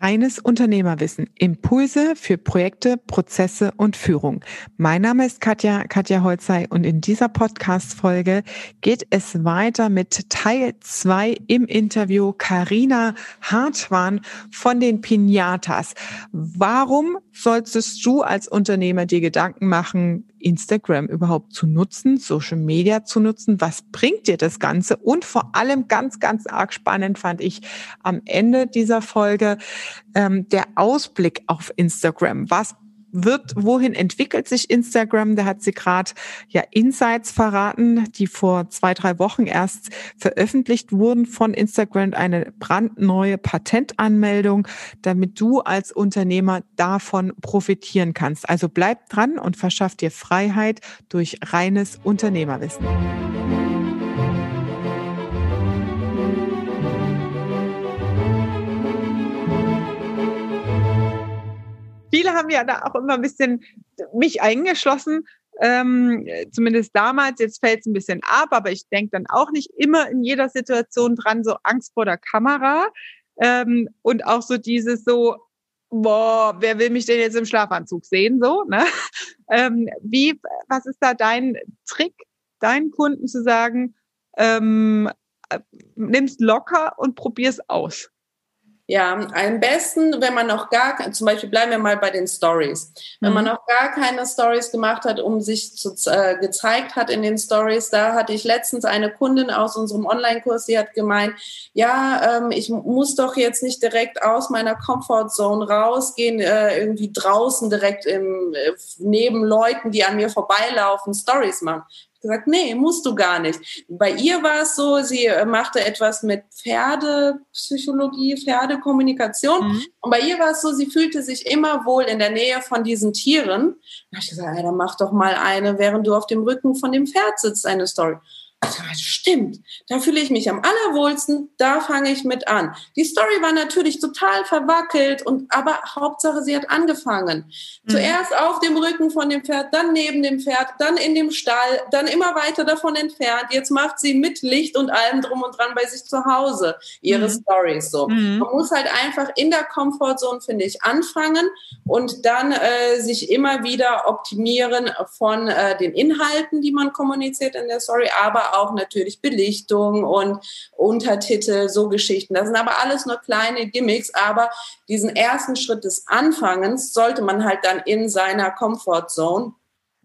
Reines Unternehmerwissen. Impulse für Projekte, Prozesse und Führung. Mein Name ist Katja, Katja Holzei und in dieser Podcast-Folge geht es weiter mit Teil zwei im Interview Karina Hartwan von den Pinatas. Warum solltest du als Unternehmer dir Gedanken machen, Instagram überhaupt zu nutzen, Social Media zu nutzen? Was bringt dir das Ganze? Und vor allem ganz, ganz arg spannend fand ich am Ende dieser Folge ähm, der Ausblick auf Instagram. Was wird, wohin entwickelt sich Instagram? Da hat sie gerade ja Insights verraten, die vor zwei, drei Wochen erst veröffentlicht wurden von Instagram, eine brandneue Patentanmeldung, damit du als Unternehmer davon profitieren kannst. Also bleib dran und verschaff dir Freiheit durch reines Unternehmerwissen. Viele haben ja da auch immer ein bisschen mich eingeschlossen, ähm, zumindest damals, jetzt fällt es ein bisschen ab, aber ich denke dann auch nicht immer in jeder Situation dran, so Angst vor der Kamera ähm, und auch so dieses so, boah, wer will mich denn jetzt im Schlafanzug sehen, so, ne? Ähm, wie, was ist da dein Trick, deinen Kunden zu sagen, ähm, äh, nimm's locker und probier's aus? Ja, am besten, wenn man noch gar, zum Beispiel bleiben wir mal bei den Stories. Wenn mhm. man noch gar keine Stories gemacht hat, um sich zu, äh, gezeigt hat in den Stories, da hatte ich letztens eine Kundin aus unserem Online-Kurs, die hat gemeint, ja, ähm, ich muss doch jetzt nicht direkt aus meiner Comfortzone rausgehen, äh, irgendwie draußen direkt im, äh, neben Leuten, die an mir vorbeilaufen, Stories machen gesagt, nee, musst du gar nicht. Bei ihr war es so, sie äh, machte etwas mit Pferdepsychologie, Pferdekommunikation. Mhm. Und bei ihr war es so, sie fühlte sich immer wohl in der Nähe von diesen Tieren. Da habe ich gesagt, ja, dann mach doch mal eine, während du auf dem Rücken von dem Pferd sitzt, eine Story. Also, stimmt, da fühle ich mich am allerwohlsten, da fange ich mit an. Die Story war natürlich total verwackelt und aber Hauptsache sie hat angefangen. Mhm. Zuerst auf dem Rücken von dem Pferd, dann neben dem Pferd, dann in dem Stall, dann immer weiter davon entfernt. Jetzt macht sie mit Licht und allem drum und dran bei sich zu Hause ihre mhm. Stories so. Mhm. Man muss halt einfach in der Comfortzone finde ich anfangen und dann äh, sich immer wieder optimieren von äh, den Inhalten, die man kommuniziert in der Story, aber auch natürlich Belichtung und Untertitel, so Geschichten. Das sind aber alles nur kleine Gimmicks, aber diesen ersten Schritt des Anfangens sollte man halt dann in seiner Comfortzone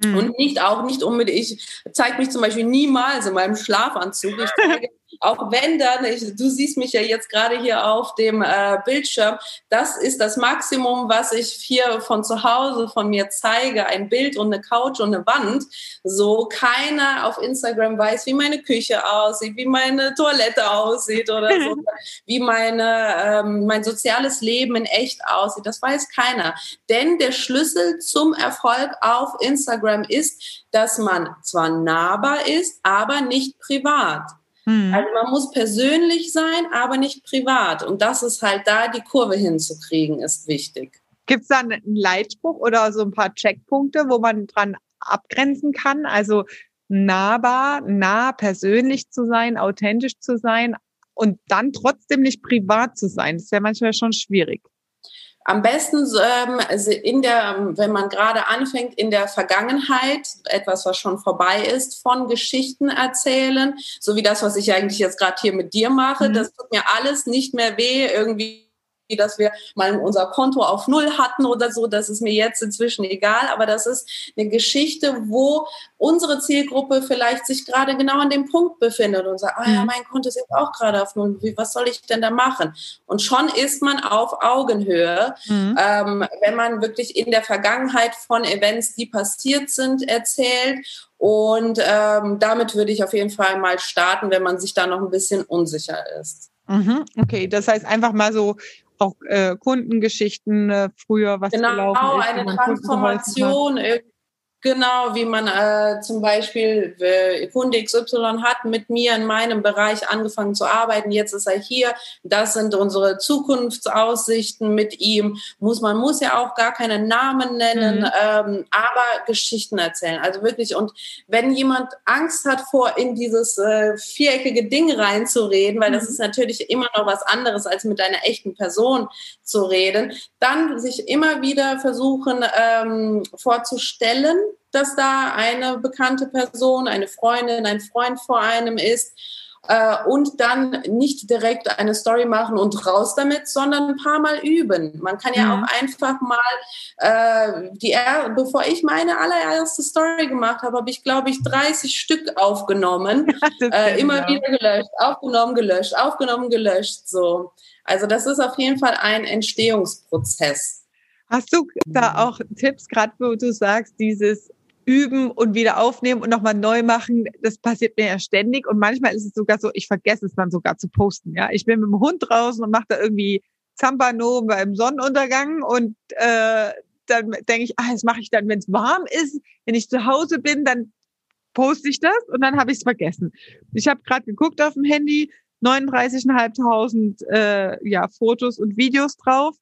mhm. und nicht auch nicht unbedingt, ich zeige mich zum Beispiel niemals in meinem Schlafanzug. Ich zeige auch wenn dann, ich, du siehst mich ja jetzt gerade hier auf dem äh, Bildschirm, das ist das Maximum, was ich hier von zu Hause von mir zeige, ein Bild und eine Couch und eine Wand. So keiner auf Instagram weiß, wie meine Küche aussieht, wie meine Toilette aussieht oder so, wie meine, ähm, mein soziales Leben in echt aussieht. Das weiß keiner. Denn der Schlüssel zum Erfolg auf Instagram ist, dass man zwar nahbar ist, aber nicht privat. Mhm. Also man muss persönlich sein, aber nicht privat. Und das ist halt da, die Kurve hinzukriegen, ist wichtig. Gibt es da einen Leitspruch oder so ein paar Checkpunkte, wo man dran abgrenzen kann? Also nahbar, nah, persönlich zu sein, authentisch zu sein und dann trotzdem nicht privat zu sein. Das ist ja manchmal schon schwierig. Am besten ähm, in der, wenn man gerade anfängt, in der Vergangenheit, etwas, was schon vorbei ist, von Geschichten erzählen, so wie das, was ich eigentlich jetzt gerade hier mit dir mache. Mhm. Das tut mir alles nicht mehr weh, irgendwie dass wir mal unser Konto auf Null hatten oder so. Das ist mir jetzt inzwischen egal. Aber das ist eine Geschichte, wo unsere Zielgruppe vielleicht sich gerade genau an dem Punkt befindet und sagt, ah ja, mhm. mein Konto ist jetzt auch gerade auf Null. Was soll ich denn da machen? Und schon ist man auf Augenhöhe, mhm. ähm, wenn man wirklich in der Vergangenheit von Events, die passiert sind, erzählt und ähm, damit würde ich auf jeden Fall mal starten, wenn man sich da noch ein bisschen unsicher ist. Mhm, okay, das heißt einfach mal so auch äh, Kundengeschichten äh, früher, was genau, gelaufen ist. Genau, eine Transformation, Genau, wie man äh, zum Beispiel äh, Kunde XY hat mit mir in meinem Bereich angefangen zu arbeiten. Jetzt ist er hier. Das sind unsere Zukunftsaussichten mit ihm. Muss man muss ja auch gar keine Namen nennen, mhm. ähm, aber Geschichten erzählen. Also wirklich. Und wenn jemand Angst hat vor in dieses äh, viereckige Ding reinzureden, weil mhm. das ist natürlich immer noch was anderes als mit einer echten Person zu reden, dann sich immer wieder versuchen ähm, vorzustellen dass da eine bekannte Person, eine Freundin, ein Freund vor einem ist äh, und dann nicht direkt eine Story machen und raus damit, sondern ein paar Mal üben. Man kann ja mhm. auch einfach mal, äh, die, bevor ich meine allererste Story gemacht habe, habe ich, glaube ich, 30 Stück aufgenommen, äh, immer wieder gelöscht, aufgenommen, gelöscht, aufgenommen, gelöscht, so. Also das ist auf jeden Fall ein Entstehungsprozess. Hast du da auch Tipps, gerade wo du sagst, dieses üben und wieder aufnehmen und nochmal neu machen. Das passiert mir ja ständig. Und manchmal ist es sogar so, ich vergesse es dann sogar zu posten. Ja, ich bin mit dem Hund draußen und mache da irgendwie Zampano beim Sonnenuntergang und äh, dann denke ich, ah, das mache ich dann, wenn es warm ist. Wenn ich zu Hause bin, dann poste ich das und dann habe ich es vergessen. Ich habe gerade geguckt auf dem Handy, 39.500 äh, ja, Fotos und Videos drauf.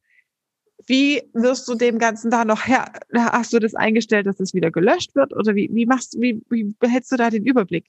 Wie wirst du dem Ganzen da noch her? Hast du das eingestellt, dass es wieder gelöscht wird? Oder wie, wie machst wie, wie behältst du da den Überblick?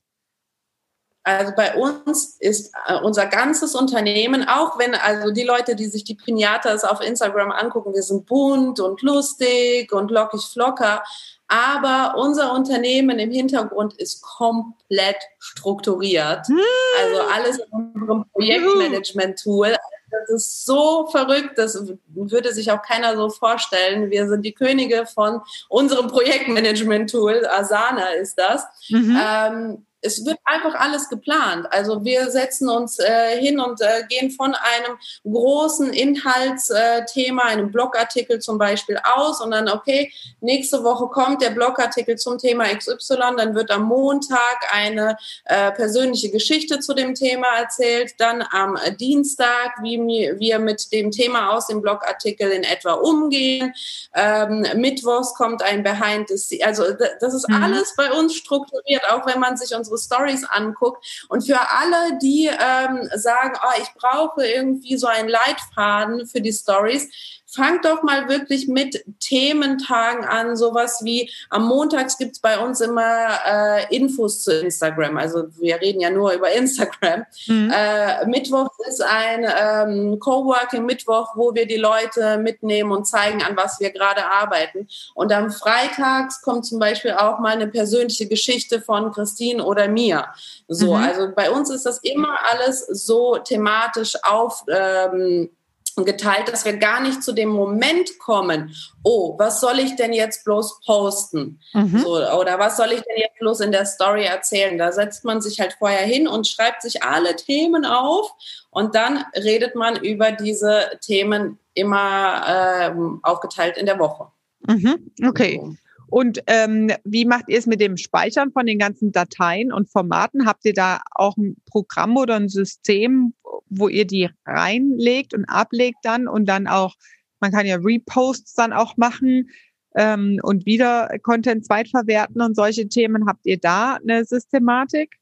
Also bei uns ist äh, unser ganzes Unternehmen, auch wenn also die Leute, die sich die Pinatas auf Instagram angucken, wir sind bunt und lustig und lockig flocker, aber unser Unternehmen im Hintergrund ist komplett strukturiert. Hm. Also alles in unserem Projektmanagement-Tool das ist so verrückt, das würde sich auch keiner so vorstellen. Wir sind die Könige von unserem Projektmanagement-Tool, Asana ist das. Mhm. Ähm, es wird einfach alles geplant. Also wir setzen uns äh, hin und äh, gehen von einem großen Inhaltsthema, einem Blogartikel zum Beispiel aus und dann, okay, nächste Woche kommt der Blogartikel zum Thema XY, dann wird am Montag eine äh, persönliche Geschichte zu dem Thema erzählt, dann am Dienstag, wie wir mit dem Thema aus dem Blogartikel in etwa umgehen. Ähm, Mittwochs kommt ein Behind the Scenes. Also das ist mhm. alles bei uns strukturiert, auch wenn man sich unsere unsere Stories anguckt. Und für alle, die ähm, sagen, oh, ich brauche irgendwie so einen Leitfaden für die Stories, fangt doch mal wirklich mit Thementagen an, sowas wie am Montags gibt's bei uns immer äh, Infos zu Instagram. Also wir reden ja nur über Instagram. Mhm. Äh, Mittwoch ist ein ähm, Coworking Mittwoch, wo wir die Leute mitnehmen und zeigen, an was wir gerade arbeiten. Und am Freitags kommt zum Beispiel auch mal eine persönliche Geschichte von Christine oder mir. So, mhm. also bei uns ist das immer alles so thematisch auf. Ähm, geteilt, dass wir gar nicht zu dem Moment kommen, oh, was soll ich denn jetzt bloß posten? Mhm. So, oder was soll ich denn jetzt bloß in der Story erzählen? Da setzt man sich halt vorher hin und schreibt sich alle Themen auf und dann redet man über diese Themen immer ähm, aufgeteilt in der Woche. Mhm. Okay. So. Und ähm, wie macht ihr es mit dem Speichern von den ganzen Dateien und Formaten? Habt ihr da auch ein Programm oder ein System, wo ihr die reinlegt und ablegt dann und dann auch, man kann ja Reposts dann auch machen ähm, und wieder Content zweitverwerten und solche Themen. Habt ihr da eine Systematik?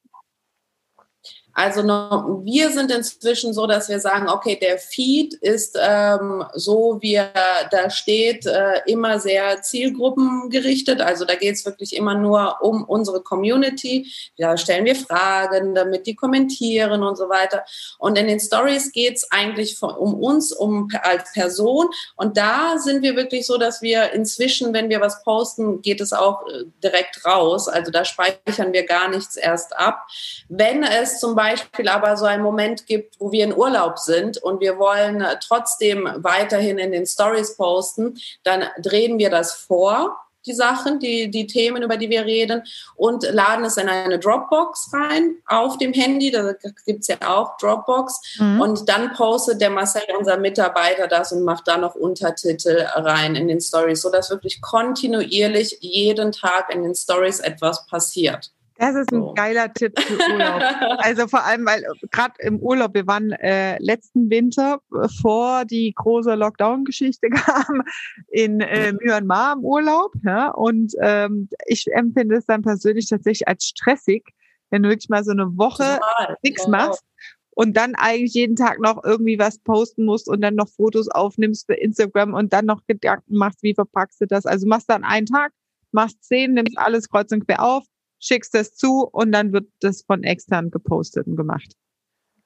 Also noch, wir sind inzwischen so, dass wir sagen, okay, der Feed ist ähm, so, wie er da steht, äh, immer sehr zielgruppengerichtet. Also da geht es wirklich immer nur um unsere Community. Da stellen wir Fragen, damit die kommentieren und so weiter. Und in den Stories geht es eigentlich von, um uns, um als Person. Und da sind wir wirklich so, dass wir inzwischen, wenn wir was posten, geht es auch äh, direkt raus. Also da speichern wir gar nichts erst ab. Wenn es zum Beispiel aber so einen Moment gibt, wo wir in Urlaub sind und wir wollen trotzdem weiterhin in den Stories posten, dann drehen wir das vor die Sachen, die, die Themen, über die wir reden, und laden es in eine Dropbox rein auf dem Handy. Da gibt es ja auch Dropbox. Mhm. Und dann postet der Marcel, unser Mitarbeiter, das und macht da noch Untertitel rein in den Stories, sodass wirklich kontinuierlich jeden Tag in den Stories etwas passiert. Das ist ein so. geiler Tipp für Urlaub. also vor allem, weil gerade im Urlaub, wir waren äh, letzten Winter, bevor die große Lockdown-Geschichte kam, in äh, Myanmar im Urlaub. Ja? Und ähm, ich empfinde es dann persönlich tatsächlich als stressig, wenn du wirklich mal so eine Woche nichts machst und dann eigentlich jeden Tag noch irgendwie was posten musst und dann noch Fotos aufnimmst für Instagram und dann noch Gedanken machst, wie verpackst du das. Also machst dann einen Tag, machst zehn, nimmst alles kreuz und quer auf, schickst das zu und dann wird das von extern gepostet und gemacht.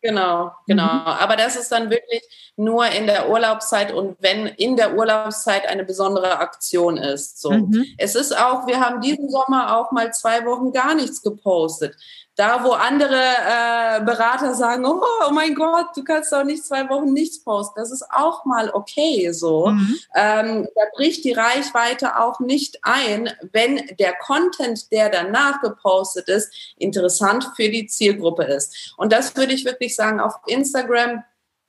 Genau, genau. Mhm. Aber das ist dann wirklich nur in der Urlaubszeit und wenn in der Urlaubszeit eine besondere Aktion ist. So. Mhm. Es ist auch, wir haben diesen Sommer auch mal zwei Wochen gar nichts gepostet. Da, wo andere äh, Berater sagen, oh, oh, mein Gott, du kannst doch nicht zwei Wochen nichts posten, das ist auch mal okay so. Mhm. Ähm, da bricht die Reichweite auch nicht ein, wenn der Content, der danach gepostet ist, interessant für die Zielgruppe ist. Und das würde ich wirklich sagen, auf Instagram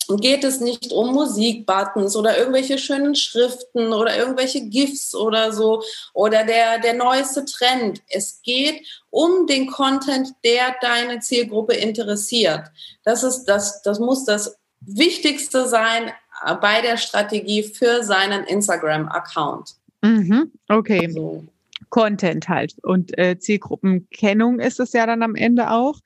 geht es nicht um Musikbuttons oder irgendwelche schönen Schriften oder irgendwelche GIFs oder so oder der, der neueste Trend. Es geht um den Content, der deine Zielgruppe interessiert. Das ist, das, das muss das Wichtigste sein bei der Strategie für seinen Instagram-Account. Mhm, okay. Also. Content halt. Und äh, Zielgruppenkennung ist es ja dann am Ende auch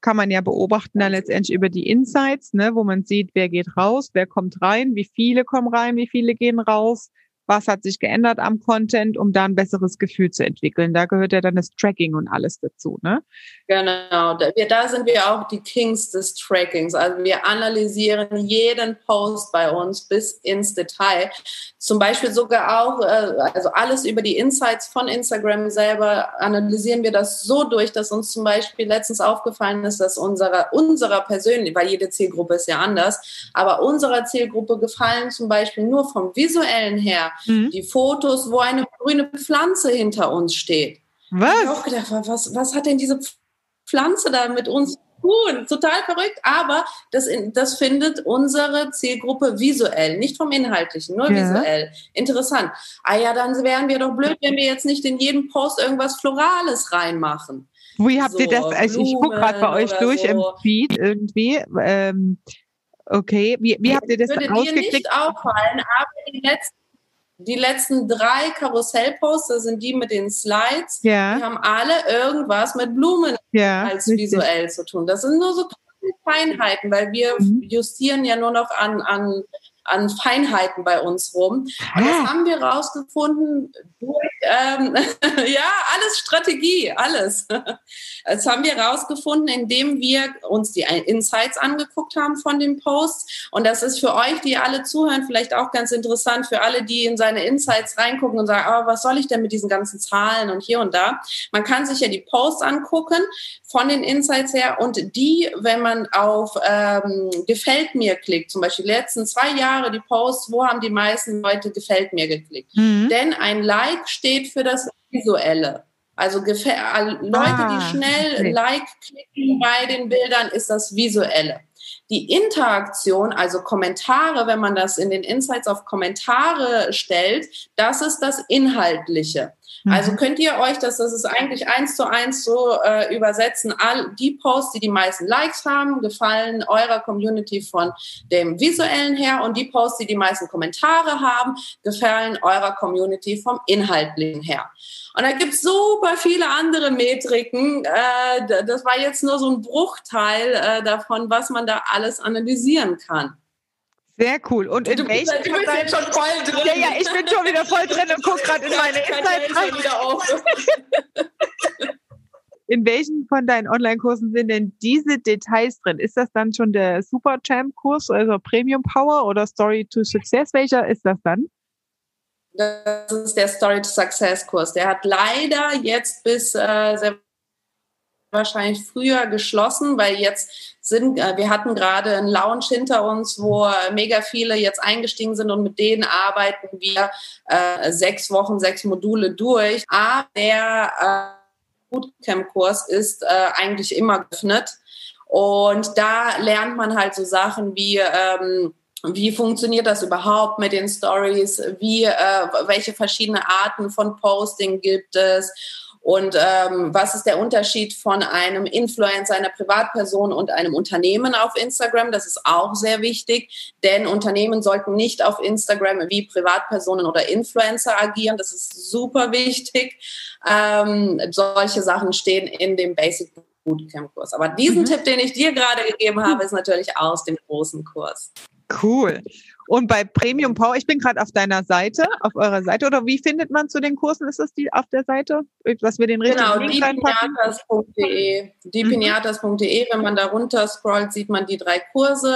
kann man ja beobachten dann letztendlich über die Insights, ne, wo man sieht, wer geht raus, wer kommt rein, wie viele kommen rein, wie viele gehen raus, was hat sich geändert am Content, um da ein besseres Gefühl zu entwickeln. Da gehört ja dann das Tracking und alles dazu, ne? Genau, wir, da sind wir auch die Kings des Trackings. Also wir analysieren jeden Post bei uns bis ins Detail. Zum Beispiel sogar auch, äh, also alles über die Insights von Instagram selber analysieren wir das so durch, dass uns zum Beispiel letztens aufgefallen ist, dass unserer, unserer persönlich, weil jede Zielgruppe ist ja anders, aber unserer Zielgruppe gefallen zum Beispiel nur vom visuellen her mhm. die Fotos, wo eine grüne Pflanze hinter uns steht. Was? Ich habe auch gedacht, was, was hat denn diese Pflanze da mit uns tun? Total verrückt, aber das, das findet unsere Zielgruppe visuell, nicht vom Inhaltlichen, nur ja. visuell. Interessant. Ah ja, dann wären wir doch blöd, wenn wir jetzt nicht in jeden Post irgendwas Florales reinmachen. Wie habt so, ihr das? Also ich gucke gerade bei euch durch so. im Feed irgendwie. Ähm, okay, wie, wie habt ihr das Würde rausgekriegt? Dir nicht auffallen, aber die letzten die letzten drei Karussellposter sind die mit den Slides. Ja. Die haben alle irgendwas mit Blumen ja, als richtig. visuell zu tun. Das sind nur so Feinheiten, weil wir mhm. justieren ja nur noch an, an an Feinheiten bei uns rum. Und das haben wir rausgefunden durch, ähm, ja, alles Strategie, alles. Das haben wir rausgefunden, indem wir uns die Insights angeguckt haben von dem Post. Und das ist für euch, die alle zuhören, vielleicht auch ganz interessant, für alle, die in seine Insights reingucken und sagen, aber was soll ich denn mit diesen ganzen Zahlen und hier und da? Man kann sich ja die Posts angucken von den Insights her und die, wenn man auf ähm, Gefällt mir klickt, zum Beispiel die letzten zwei Jahre, Kommentare, die Posts, wo haben die meisten Leute gefällt mir geklickt? Mhm. Denn ein Like steht für das Visuelle. Also Leute, die ah, schnell okay. Like klicken bei den Bildern, ist das Visuelle. Die Interaktion, also Kommentare, wenn man das in den Insights auf Kommentare stellt, das ist das Inhaltliche. Also mhm. könnt ihr euch das, das ist eigentlich eins zu eins so äh, übersetzen, all die Posts, die die meisten Likes haben, gefallen eurer Community von dem visuellen her und die Posts, die die meisten Kommentare haben, gefallen eurer Community vom inhaltlichen her. Und da gibt es super viele andere Metriken. Äh, das war jetzt nur so ein Bruchteil äh, davon, was man da alles analysieren kann. Sehr cool. Und in du, welchen du bist jetzt schon voll drin. Ja, ja, ich bin schon wieder voll drin und gucke gerade in meine Insights rein. In welchen von deinen Online-Kursen sind denn diese Details drin? Ist das dann schon der Super Champ-Kurs, also Premium Power oder Story to Success? Welcher ist das dann? Das ist der Story to Success Kurs. Der hat leider jetzt bis äh, wahrscheinlich früher geschlossen, weil jetzt sind, äh, wir hatten gerade einen Lounge hinter uns, wo mega viele jetzt eingestiegen sind und mit denen arbeiten wir äh, sechs Wochen, sechs Module durch. Aber der äh, Bootcamp-Kurs ist äh, eigentlich immer geöffnet. Und da lernt man halt so Sachen wie, ähm, wie funktioniert das überhaupt mit den Stories? Wie, äh, welche verschiedene Arten von Posting gibt es? Und ähm, was ist der Unterschied von einem Influencer, einer Privatperson und einem Unternehmen auf Instagram? Das ist auch sehr wichtig, denn Unternehmen sollten nicht auf Instagram wie Privatpersonen oder Influencer agieren. Das ist super wichtig. Ähm, solche Sachen stehen in dem Basic Bootcamp-Kurs. Aber diesen mhm. Tipp, den ich dir gerade gegeben habe, ist natürlich aus dem großen Kurs. Cool. Und bei Premium Power, ich bin gerade auf deiner Seite, auf eurer Seite, oder wie findet man zu den Kursen? Ist das die auf der Seite, dass wir den richtigen genau, Link reinpacken? Dipiniatas.de. Dipiniatas.de, wenn man da runter scrollt, sieht man die drei Kurse.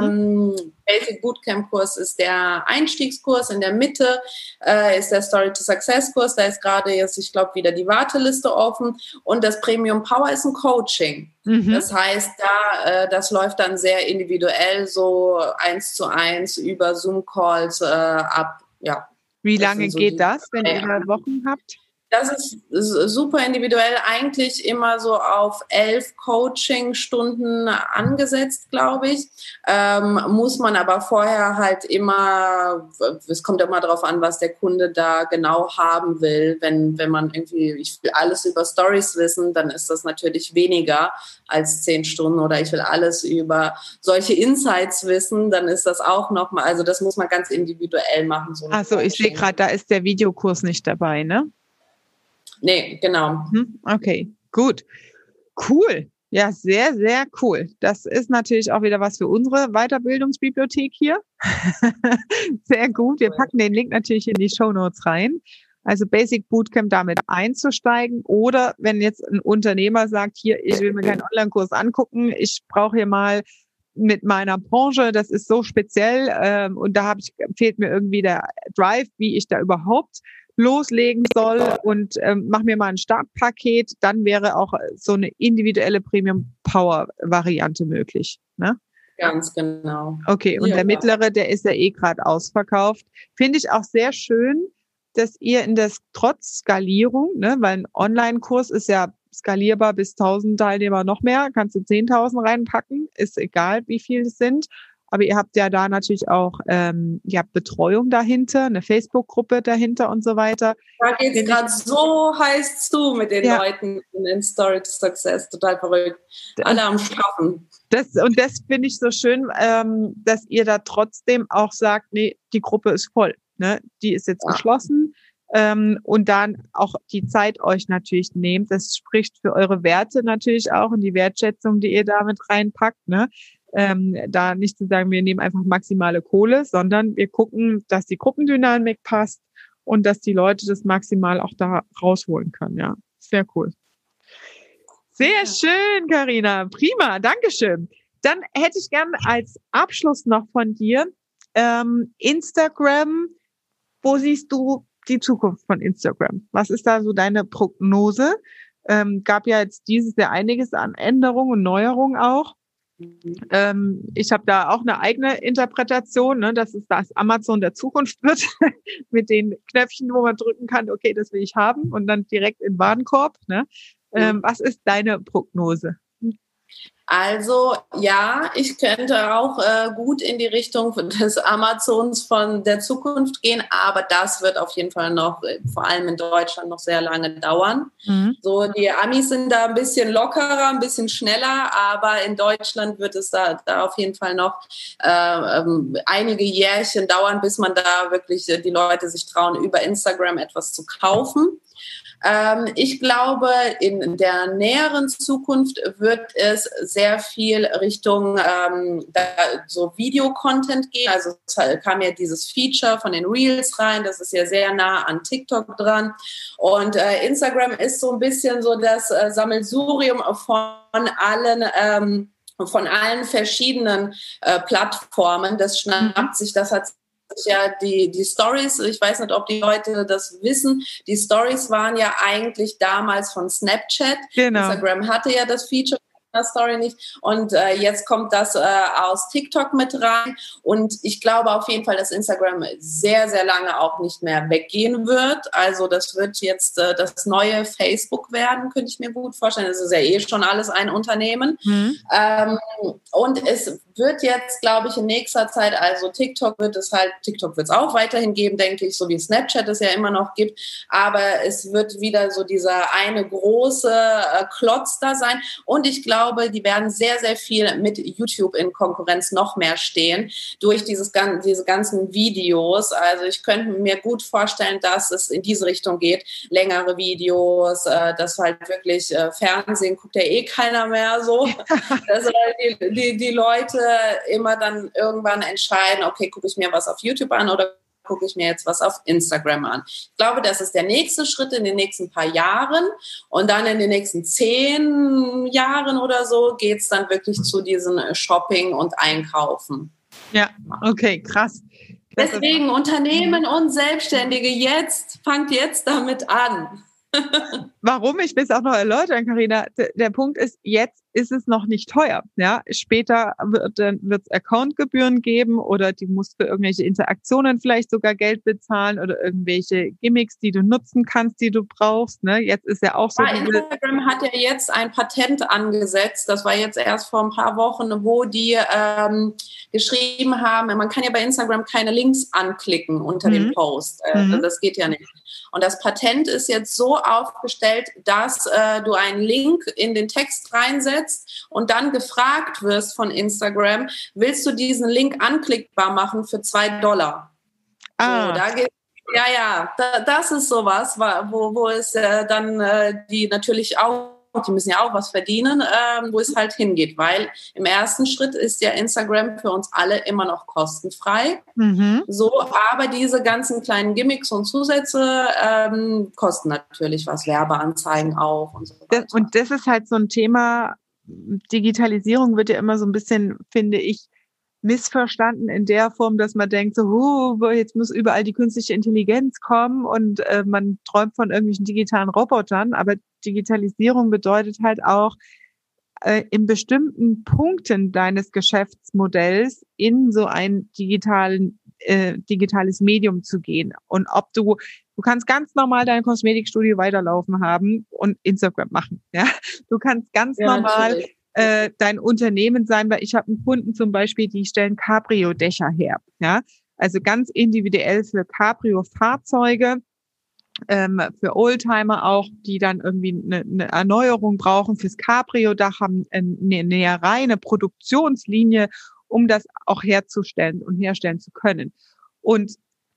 Mhm. Ähm, Basic Bootcamp Kurs ist der Einstiegskurs. In der Mitte äh, ist der Story to Success Kurs. Da ist gerade jetzt, ich glaube, wieder die Warteliste offen. Und das Premium Power ist ein Coaching. Mhm. Das heißt, da, äh, das läuft dann sehr individuell, so eins zu eins über Zoom-Calls äh, ab. Ja. Wie lange so geht das, wenn ihr Wochen habt? Das ist super individuell, eigentlich immer so auf elf Coaching-Stunden angesetzt, glaube ich. Ähm, muss man aber vorher halt immer, es kommt immer darauf an, was der Kunde da genau haben will. Wenn, wenn man irgendwie, ich will alles über Stories wissen, dann ist das natürlich weniger als zehn Stunden oder ich will alles über solche Insights wissen, dann ist das auch nochmal, also das muss man ganz individuell machen. So Achso, ich sehe gerade, da ist der Videokurs nicht dabei, ne? Nee, genau. Mhm, okay, gut. Cool. Ja, sehr, sehr cool. Das ist natürlich auch wieder was für unsere Weiterbildungsbibliothek hier. sehr gut. Wir packen den Link natürlich in die Show Notes rein. Also Basic Bootcamp damit einzusteigen oder wenn jetzt ein Unternehmer sagt, hier, ich will mir keinen Online-Kurs angucken, ich brauche hier mal mit meiner Branche, das ist so speziell ähm, und da hab ich, fehlt mir irgendwie der Drive, wie ich da überhaupt loslegen soll und ähm, mach mir mal ein Startpaket, dann wäre auch so eine individuelle Premium Power Variante möglich. Ne? Ganz genau. Okay, und ja, der mittlere, der ist ja eh gerade ausverkauft. Finde ich auch sehr schön, dass ihr in das trotz Skalierung, ne, weil ein Online-Kurs ist ja skalierbar bis 1000 Teilnehmer noch mehr, kannst du 10.000 reinpacken, ist egal, wie viel es sind. Aber ihr habt ja da natürlich auch, ähm, ihr habt Betreuung dahinter, eine Facebook-Gruppe dahinter und so weiter. Da geht es gerade so heiß zu mit den ja. Leuten in Story to Success, total verrückt. Alle am Straffen. Das, und das finde ich so schön, ähm, dass ihr da trotzdem auch sagt, nee, die Gruppe ist voll. Ne? Die ist jetzt ja. geschlossen. Ähm, und dann auch die Zeit euch natürlich nehmt. Das spricht für eure Werte natürlich auch und die Wertschätzung, die ihr damit reinpackt. Ne? Ähm, da nicht zu sagen, wir nehmen einfach maximale Kohle, sondern wir gucken, dass die Gruppendynamik passt und dass die Leute das maximal auch da rausholen können. Ja, sehr cool. Sehr schön, Karina. Prima, Dankeschön. Dann hätte ich gern als Abschluss noch von dir ähm, Instagram. Wo siehst du die Zukunft von Instagram? Was ist da so deine Prognose? Ähm, gab ja jetzt dieses Jahr einiges an Änderungen und Neuerungen auch. Ähm, ich habe da auch eine eigene Interpretation, ne, dass es das Amazon der Zukunft wird, mit den Knöpfchen, wo man drücken kann, okay, das will ich haben und dann direkt in den Warenkorb. Ne? Ähm, was ist deine Prognose? Also ja, ich könnte auch äh, gut in die Richtung des Amazons von der Zukunft gehen, aber das wird auf jeden Fall noch, äh, vor allem in Deutschland, noch sehr lange dauern. Mhm. So, die Amis sind da ein bisschen lockerer, ein bisschen schneller, aber in Deutschland wird es da, da auf jeden Fall noch äh, ähm, einige Jährchen dauern, bis man da wirklich äh, die Leute sich trauen, über Instagram etwas zu kaufen. Ähm, ich glaube, in der näheren Zukunft wird es sehr viel Richtung ähm, so Videocontent gehen. Also kam ja dieses Feature von den Reels rein, das ist ja sehr nah an TikTok dran. Und äh, Instagram ist so ein bisschen so das äh, Sammelsurium von allen. Ähm, von allen verschiedenen äh, Plattformen. Das schnappt sich, das hat ja die, die Stories, ich weiß nicht, ob die Leute das wissen, die Stories waren ja eigentlich damals von Snapchat. Genau. Instagram hatte ja das Feature Story nicht. Und äh, jetzt kommt das äh, aus TikTok mit rein. Und ich glaube auf jeden Fall, dass Instagram sehr, sehr lange auch nicht mehr weggehen wird. Also das wird jetzt äh, das neue Facebook werden, könnte ich mir gut vorstellen. Das ist ja eh schon alles ein Unternehmen. Mhm. Ähm, und es wird jetzt, glaube ich, in nächster Zeit, also TikTok wird es halt, TikTok wird es auch weiterhin geben, denke ich, so wie Snapchat es ja immer noch gibt. Aber es wird wieder so dieser eine große äh, Klotz da sein. Und ich glaube, die werden sehr, sehr viel mit YouTube in Konkurrenz noch mehr stehen durch dieses, diese ganzen Videos. Also ich könnte mir gut vorstellen, dass es in diese Richtung geht. Längere Videos, äh, dass halt wirklich äh, Fernsehen guckt ja eh keiner mehr so. dass halt die, die, die Leute immer dann irgendwann entscheiden, okay, gucke ich mir was auf YouTube an oder gucke ich mir jetzt was auf Instagram an. Ich glaube, das ist der nächste Schritt in den nächsten paar Jahren. Und dann in den nächsten zehn Jahren oder so geht es dann wirklich zu diesen Shopping und Einkaufen. Ja, okay, krass. Deswegen Unternehmen und Selbstständige jetzt, fangt jetzt damit an. Warum? Ich will es auch noch erläutern, Karina. Der Punkt ist, jetzt ist es noch nicht teuer. Ja, später wird es Accountgebühren geben oder die musst für irgendwelche Interaktionen vielleicht sogar Geld bezahlen oder irgendwelche Gimmicks, die du nutzen kannst, die du brauchst. Ne? Jetzt ist ja auch so. Ja, Instagram hat ja jetzt ein Patent angesetzt. Das war jetzt erst vor ein paar Wochen, wo die ähm, geschrieben haben, man kann ja bei Instagram keine Links anklicken unter mhm. dem Post. Äh, mhm. Das geht ja nicht. Und das Patent ist jetzt so aufgestellt, dass äh, du einen Link in den Text reinsetzt und dann gefragt wirst von Instagram, willst du diesen Link anklickbar machen für zwei Dollar? Ah. So, da geht ja, ja, da, das ist sowas, wo, wo es äh, dann äh, die natürlich auch die müssen ja auch was verdienen, ähm, wo es halt hingeht, weil im ersten Schritt ist ja Instagram für uns alle immer noch kostenfrei. Mhm. So, aber diese ganzen kleinen Gimmicks und Zusätze ähm, kosten natürlich was, Werbeanzeigen auch und so weiter. und das ist halt so ein Thema, Digitalisierung wird ja immer so ein bisschen, finde ich, missverstanden in der Form, dass man denkt, so, huh, jetzt muss überall die künstliche Intelligenz kommen und äh, man träumt von irgendwelchen digitalen Robotern. Aber Digitalisierung bedeutet halt auch, äh, in bestimmten Punkten deines Geschäftsmodells in so ein digitalen, äh, digitales Medium zu gehen. Und ob du, du kannst ganz normal dein Kosmetikstudio weiterlaufen haben und Instagram machen. Ja, du kannst ganz ja, normal natürlich äh, dein Unternehmen sein, weil ich habe einen Kunden zum Beispiel, die stellen Cabrio-Dächer her. Ja, also ganz individuell für Cabrio-Fahrzeuge, ähm, für Oldtimer auch, die dann irgendwie eine, eine Erneuerung brauchen fürs Cabrio-Dach, haben eine Näherei, eine Produktionslinie, um das auch herzustellen und herstellen zu können. Und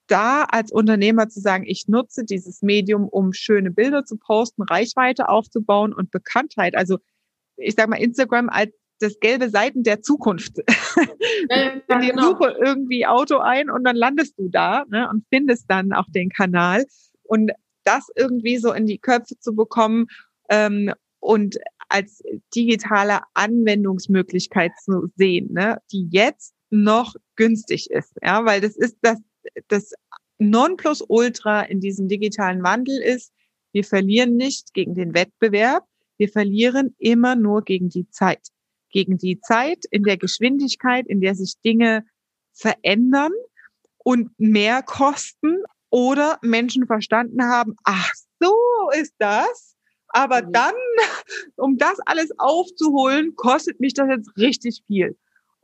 da als Unternehmer zu sagen, ich nutze dieses Medium, um schöne Bilder zu posten, Reichweite aufzubauen und Bekanntheit. Also ich sag mal, Instagram als das gelbe Seiten der Zukunft. Ja, ja, genau. Suche irgendwie Auto ein und dann landest du da ne, und findest dann auch den Kanal. Und das irgendwie so in die Köpfe zu bekommen ähm, und als digitale Anwendungsmöglichkeit zu sehen, ne, die jetzt noch günstig ist. Ja, weil das ist das, das Nonplusultra in diesem digitalen Wandel ist, wir verlieren nicht gegen den Wettbewerb, wir verlieren immer nur gegen die Zeit. Gegen die Zeit in der Geschwindigkeit, in der sich Dinge verändern und mehr kosten oder Menschen verstanden haben, ach so ist das. Aber mhm. dann, um das alles aufzuholen, kostet mich das jetzt richtig viel.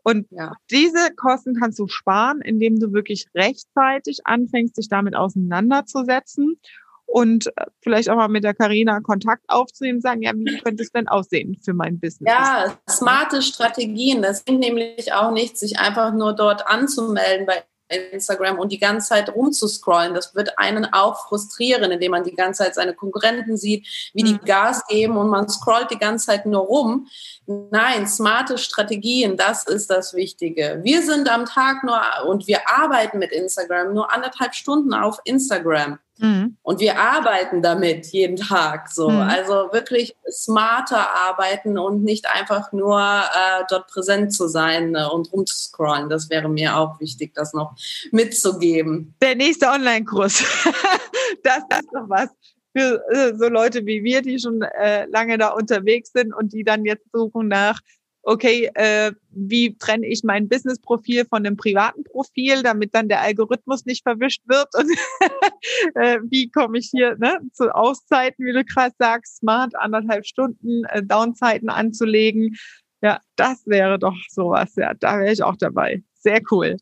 Und ja. diese Kosten kannst du sparen, indem du wirklich rechtzeitig anfängst, dich damit auseinanderzusetzen und äh, vielleicht auch mal mit der Karina Kontakt aufzunehmen, sagen, ja, wie könnte es denn aussehen für mein Business? Ja, smarte Strategien. Das bringt nämlich auch nichts, sich einfach nur dort anzumelden bei Instagram und die ganze Zeit rumzuscrollen. Das wird einen auch frustrieren, indem man die ganze Zeit seine Konkurrenten sieht, wie die mhm. Gas geben und man scrollt die ganze Zeit nur rum. Nein, smarte Strategien, das ist das Wichtige. Wir sind am Tag nur und wir arbeiten mit Instagram nur anderthalb Stunden auf Instagram. Mhm. Und wir arbeiten damit jeden Tag so. Mhm. Also wirklich smarter arbeiten und nicht einfach nur äh, dort präsent zu sein äh, und rumzuscrollen. Das wäre mir auch wichtig, das noch mitzugeben. Der nächste Online-Kurs. das ist doch was. für äh, so Leute wie wir, die schon äh, lange da unterwegs sind und die dann jetzt suchen nach okay, äh, wie trenne ich mein Business-Profil von dem privaten Profil, damit dann der Algorithmus nicht verwischt wird und äh, wie komme ich hier ne, zu Auszeiten, wie du gerade sagst, smart anderthalb Stunden äh, Downzeiten anzulegen. Ja, das wäre doch sowas. Ja, da wäre ich auch dabei. Sehr cool.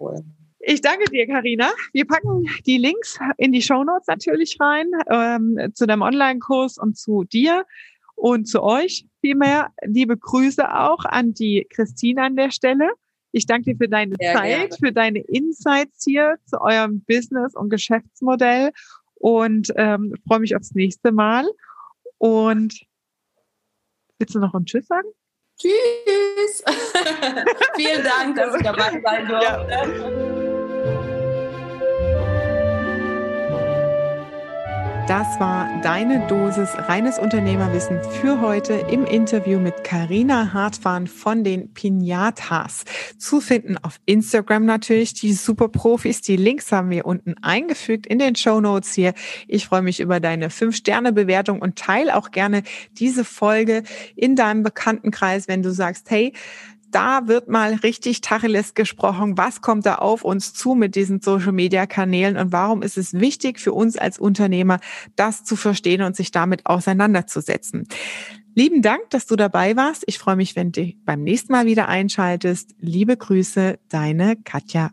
Cool. Ich danke dir, Karina. Wir packen die Links in die Show Notes natürlich rein ähm, zu deinem Online-Kurs und zu dir und zu euch vielmehr. Liebe Grüße auch an die Christine an der Stelle. Ich danke dir für deine Sehr Zeit, gerne. für deine Insights hier zu eurem Business und Geschäftsmodell und ähm, freue mich aufs nächste Mal. Und willst du noch einen Tschüss sagen? Tschüss. Vielen Dank, dass ich dabei sein durfte. Ja. Das war deine Dosis reines Unternehmerwissen für heute im Interview mit Karina Hartwahn von den Pinatas. Zu finden auf Instagram natürlich, die Superprofis. Die Links haben wir unten eingefügt in den Show Notes hier. Ich freue mich über deine 5-Sterne-Bewertung und teile auch gerne diese Folge in deinem Bekanntenkreis, wenn du sagst, hey, da wird mal richtig Tacheles gesprochen. Was kommt da auf uns zu mit diesen Social Media Kanälen und warum ist es wichtig für uns als Unternehmer, das zu verstehen und sich damit auseinanderzusetzen? Lieben Dank, dass du dabei warst. Ich freue mich, wenn du beim nächsten Mal wieder einschaltest. Liebe Grüße, deine Katja